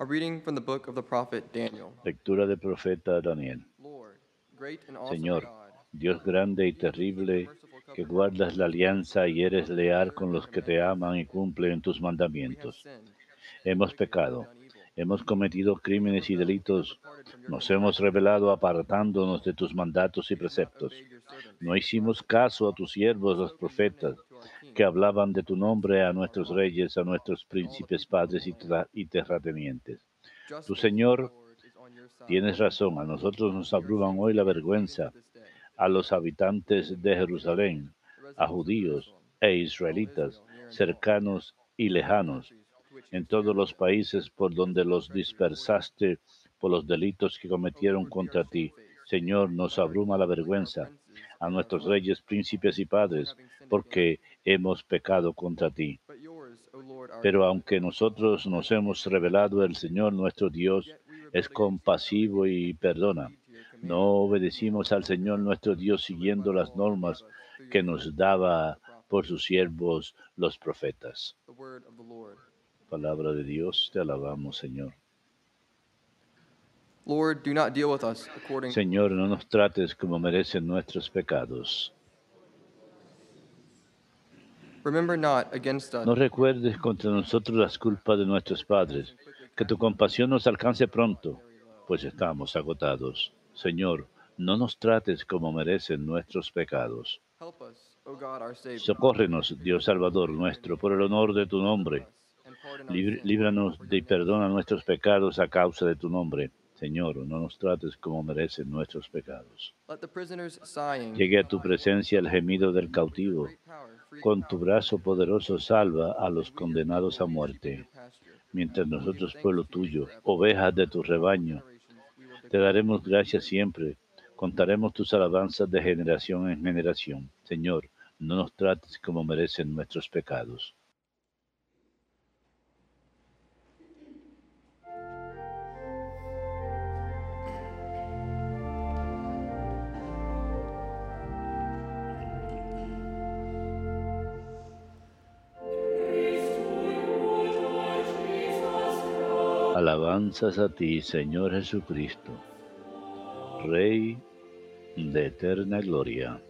A reading from the book of the prophet Daniel. Lectura del profeta Daniel. Señor, Dios grande y terrible, que guardas la alianza y eres leal con los que te aman y cumplen tus mandamientos. Hemos pecado, hemos cometido crímenes y delitos, nos hemos rebelado apartándonos de tus mandatos y preceptos. No hicimos caso a tus siervos los profetas, que hablaban de tu nombre a nuestros reyes, a nuestros príncipes, padres y, terratenientes. Tu Señor. Tienes razón, a nosotros nos abruman hoy la vergüenza, a los habitantes de Jerusalén, a judíos e israelitas, cercanos y lejanos, en todos los países por donde los dispersaste por los delitos que cometieron contra ti. Señor, nos abruma la vergüenza a nuestros reyes, príncipes y padres, porque hemos pecado contra ti. Pero aunque nosotros nos hemos revelado, el Señor nuestro Dios es compasivo y perdona. No obedecimos al Señor nuestro Dios siguiendo las normas que nos daba por sus siervos los profetas. Palabra de Dios, te alabamos, Señor. Lord, do not deal with us according Señor, no nos trates como merecen nuestros pecados. Remember not against us No recuerdes contra nosotros las culpas de nuestros padres. Que tu compasión nos alcance pronto, pues estamos agotados. Señor, no nos trates como merecen nuestros pecados. help us, O God, our Savior. Socórrenos, Dios Salvador nuestro, por el honor de tu nombre. Líbranos y perdona nuestros pecados a causa de tu nombre. Señor, no nos trates como merecen nuestros pecados. Llegue a tu presencia el gemido del cautivo. Con tu brazo poderoso salva a los condenados a muerte. Mientras nosotros, pueblo tuyo, ovejas de tu rebaño, te daremos gracias siempre. Contaremos tus alabanzas de generación en generación. Señor, no nos trates como merecen nuestros pecados. Alabanzas a ti, Señor Jesucristo, Rey de eterna gloria.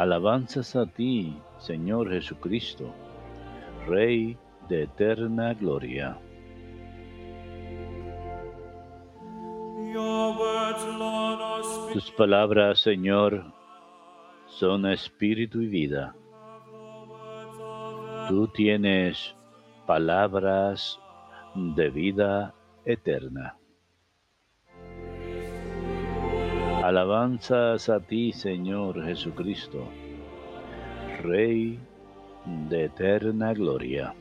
Alabanzas a ti, Señor Jesucristo, Rey de eterna gloria. Tus palabras, Señor, son espíritu y vida. Tú tienes palabras de vida eterna. Alabanzas a ti, Señor Jesucristo, Rey de eterna gloria.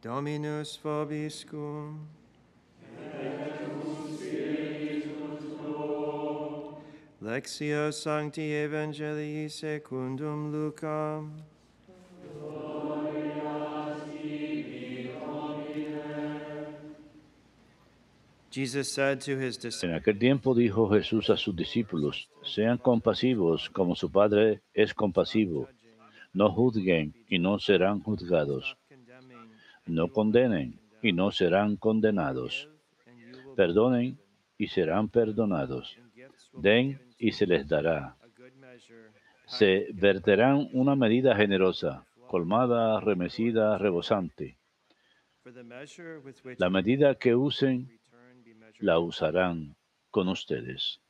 Dominus vobiscum. Lectio Sancti Evangelii secundum Lucam. Jesus said to his disciples, En aquel tiempo dijo Jesús a sus discípulos, sean compasivos como su Padre es compasivo. No juzguen y no serán juzgados. No condenen y no serán condenados. Perdonen y serán perdonados. Den y se les dará. Se verterán una medida generosa, colmada, remecida, rebosante. La medida que usen, la usarán con ustedes.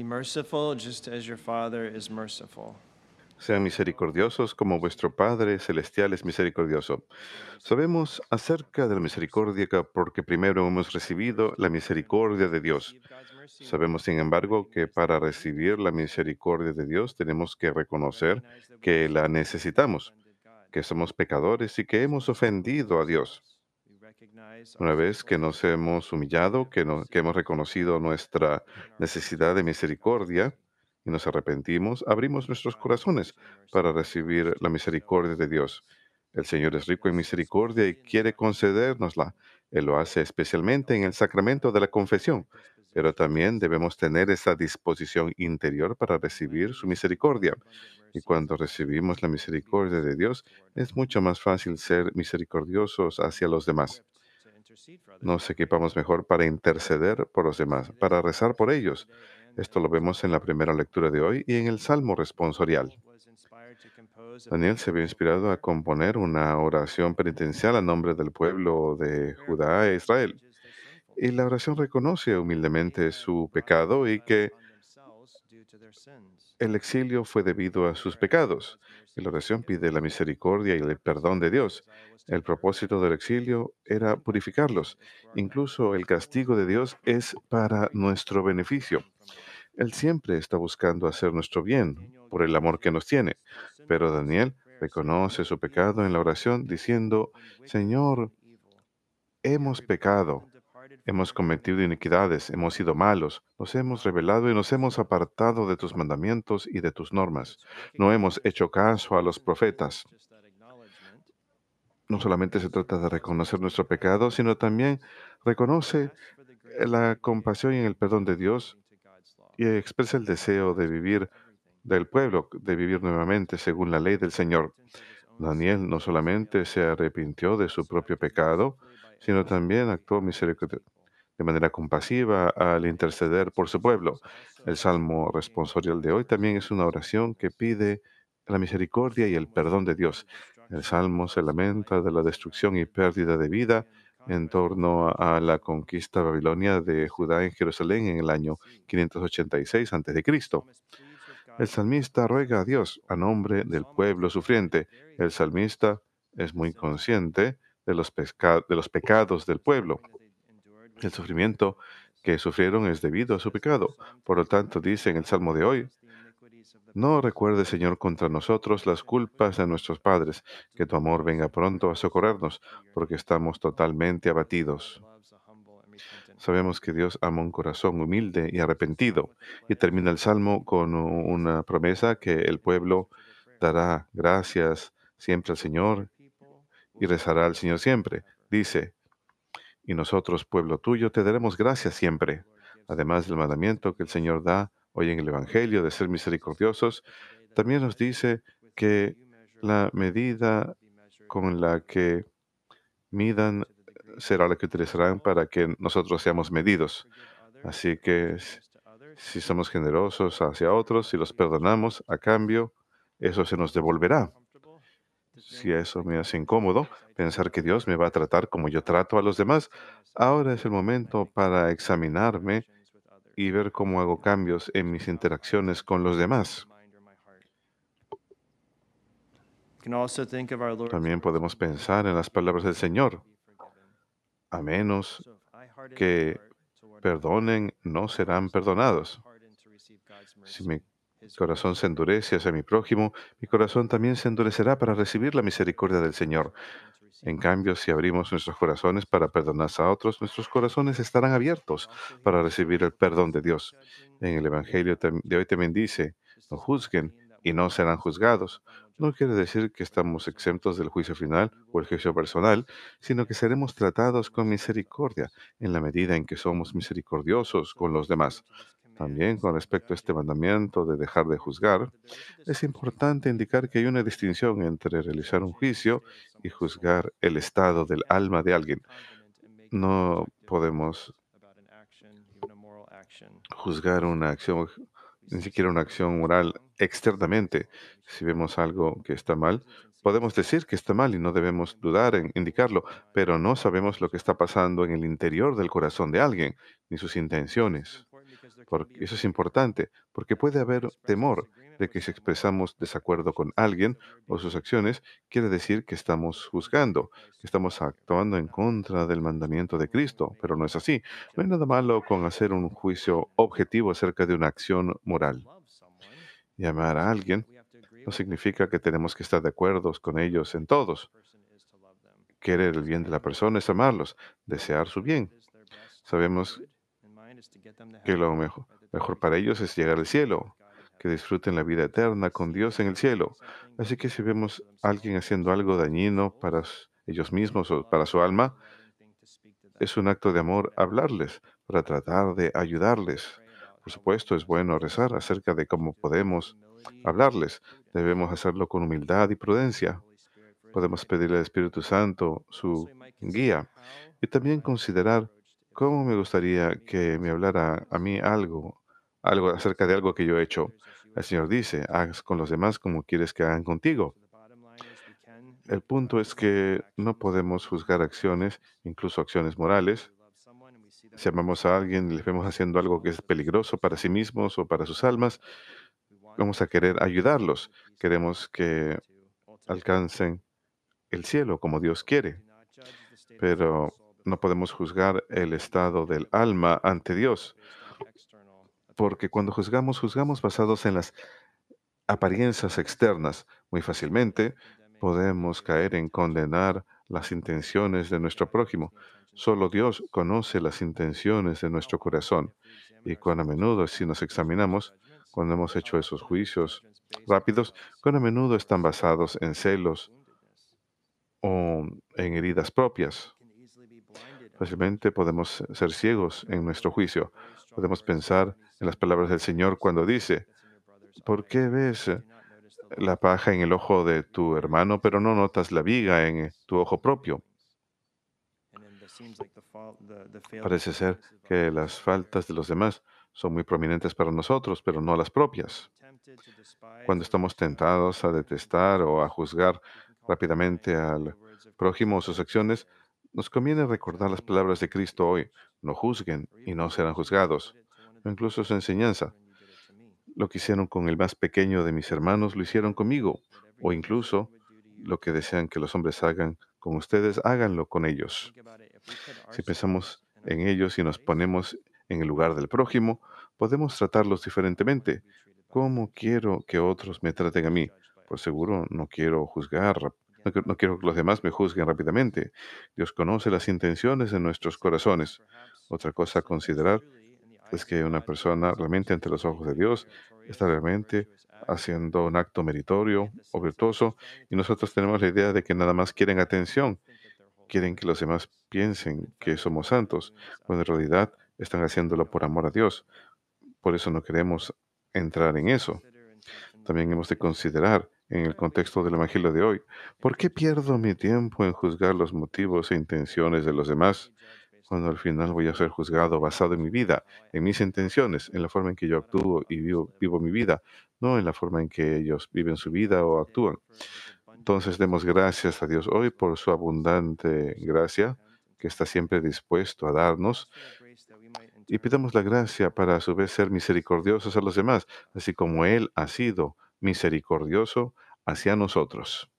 Be merciful just as your Father is merciful. Sean misericordiosos como vuestro Padre Celestial es misericordioso. Sabemos acerca de la misericordia que- porque primero hemos recibido la misericordia de Dios. Sabemos, sin embargo, que para recibir la misericordia de Dios tenemos que reconocer que la necesitamos, que somos pecadores y que hemos ofendido a Dios. Una vez que nos hemos humillado, que, no- que hemos reconocido nuestra necesidad de misericordia, y nos arrepentimos, abrimos nuestros corazones para recibir la misericordia de Dios. El Señor es rico en misericordia y quiere concedérnosla. Él lo hace especialmente en el sacramento de la confesión, pero también debemos tener esa disposición interior para recibir su misericordia. Y cuando recibimos la misericordia de Dios, es mucho más fácil ser misericordiosos hacia los demás. Nos equipamos mejor para interceder por los demás, para rezar por ellos. Esto lo vemos en la primera lectura de hoy y en el Salmo responsorial. Daniel se vio inspirado a componer una oración penitencial a nombre del pueblo de Judá e Israel. Y la oración reconoce humildemente su pecado y que el exilio fue debido a sus pecados. Y la oración pide la misericordia y el perdón de Dios. El propósito del exilio era purificarlos. Incluso el castigo de Dios es para nuestro beneficio. Él siempre está buscando hacer nuestro bien por el amor que nos tiene. Pero Daniel reconoce su pecado en la oración diciendo, Señor, hemos pecado, hemos cometido iniquidades, hemos sido malos, nos hemos rebelado y nos hemos apartado de tus mandamientos y de tus normas. No hemos hecho caso a los profetas. No solamente se trata de reconocer nuestro pecado, sino también reconoce la compasión y el perdón de Dios y expresa el deseo de vivir del pueblo, de vivir nuevamente según la ley del Señor. Daniel no solamente se arrepintió de su propio pecado, sino también actuó misericordia de manera compasiva al interceder por su pueblo. El salmo responsorial de hoy también es una oración que pide la misericordia y el perdón de Dios. El salmo se lamenta de la destrucción y pérdida de vida en torno a la conquista babilonia de Judá en Jerusalén en el año 586 a.C. El salmista ruega a Dios a nombre del pueblo sufriente. El salmista es muy consciente de los, de los pecados del pueblo. El sufrimiento que sufrieron es debido a su pecado. Por lo tanto, dice en el Salmo de hoy, no recuerde, Señor, contra nosotros las culpas de nuestros padres, que tu amor venga pronto a socorrernos, porque estamos totalmente abatidos. Sabemos que Dios ama un corazón humilde y arrepentido. Y termina el Salmo con una promesa que el pueblo dará gracias siempre al Señor y rezará al Señor siempre. Dice, y nosotros, pueblo tuyo, te daremos gracias siempre. Además del mandamiento que el Señor da hoy en el Evangelio de ser misericordiosos, también nos dice que la medida con la que midan será la que utilizarán para que nosotros seamos medidos. Así que si somos generosos hacia otros, si los perdonamos, a cambio, eso se nos devolverá. Si eso me hace incómodo, pensar que Dios me va a tratar como yo trato a los demás, ahora es el momento para examinarme y ver cómo hago cambios en mis interacciones con los demás. También podemos pensar en las palabras del Señor. A menos que perdonen, no serán perdonados. Si mi corazón se endurece hacia mi prójimo, mi corazón también se endurecerá para recibir la misericordia del Señor. En cambio, si abrimos nuestros corazones para perdonar a otros, nuestros corazones estarán abiertos para recibir el perdón de Dios. En el Evangelio de hoy también dice, no juzguen y no serán juzgados. No quiere decir que estamos exentos del juicio final o el juicio personal, sino que seremos tratados con misericordia en la medida en que somos misericordiosos con los demás. También con respecto a este mandamiento de dejar de juzgar, es importante indicar que hay una distinción entre realizar un juicio y juzgar el estado del alma de alguien. No podemos juzgar una acción, ni siquiera una acción moral externamente. Si vemos algo que está mal, podemos decir que está mal y no debemos dudar en indicarlo, pero no sabemos lo que está pasando en el interior del corazón de alguien, ni sus intenciones eso es importante, porque puede haber temor de que si expresamos desacuerdo con alguien o sus acciones, quiere decir que estamos juzgando, que estamos actuando en contra del mandamiento de Cristo, pero no es así. No hay nada malo con hacer un juicio objetivo acerca de una acción moral. Llamar a alguien no significa que tenemos que estar de acuerdo con ellos en todos. Querer el bien de la persona es amarlos, desear su bien. Sabemos que lo mejor, mejor para ellos es llegar al cielo. que disfruten la vida eterna con Dios en el cielo. Así que si vemos a alguien haciendo algo dañino para ellos mismos o para su alma, es un acto de amor hablarles para tratar de ayudarles. Por supuesto, es bueno rezar acerca de cómo podemos hablarles. Debemos hacerlo con humildad y prudencia. Podemos pedirle al Espíritu Santo su guía y también considerar cómo me gustaría que me hablara a mí algo, algo acerca de algo que yo he hecho. El Señor dice, haz con los demás como quieres que hagan contigo. El punto es que no podemos juzgar acciones, incluso acciones morales. Si amamos a alguien y les vemos haciendo algo que es peligroso para sí mismos o para sus almas, vamos a querer ayudarlos. Queremos que alcancen el cielo como Dios quiere, pero no podemos juzgar el estado del alma ante Dios, porque cuando juzgamos, juzgamos basados en las apariencias externas. Muy fácilmente podemos caer en condenar las intenciones de nuestro prójimo. Solo Dios conoce las intenciones de nuestro corazón. Y cuán a menudo, si nos examinamos, cuando hemos hecho esos juicios rápidos, cuán a menudo están basados en celos o en heridas propias. Fácilmente podemos ser ciegos en nuestro juicio. Podemos pensar en las palabras del Señor cuando dice, ¿por qué ves eh, la paja en el ojo de tu hermano, pero no notas la viga en eh, tu ojo propio? Parece ser que las faltas de los demás son muy prominentes para nosotros, pero no las propias. Cuando estamos tentados a detestar o a juzgar rápidamente al prójimo o sus acciones, nos conviene recordar las palabras de Cristo hoy. No juzguen y no serán juzgados. O incluso su enseñanza. Lo que hicieron con el más pequeño de mis hermanos lo hicieron conmigo. O incluso lo que desean que los hombres hagan con ustedes, háganlo con ellos. Si pensamos en ellos y nos ponemos en el lugar del prójimo, podemos tratarlos diferentemente. ¿Cómo quiero que otros me traten a mí? Por seguro no quiero juzgar, no, qui- no quiero que los demás me juzguen rápidamente. Dios conoce las intenciones de nuestros corazones. Otra cosa a considerar es que una persona realmente ante los ojos de Dios está realmente haciendo un acto meritorio o virtuoso y nosotros tenemos la idea de que nada más quieren atención, quieren que los demás piensen que somos santos, cuando en realidad están haciéndolo por amor a Dios. Por eso no queremos entrar en eso. También hemos de considerar en el contexto del Evangelio de hoy, ¿por qué pierdo mi tiempo en juzgar los motivos e intenciones de los demás cuando al final voy a ser juzgado basado en mi vida, en mis intenciones, en la forma en que yo actúo y vivo, vivo mi vida, no en la forma en que ellos viven su vida o actúan? Entonces demos gracias a Dios hoy por su abundante gracia que está siempre dispuesto a darnos y pidamos la gracia para a su vez ser misericordiosos a los demás, así como Él ha sido misericordioso hacia nosotros.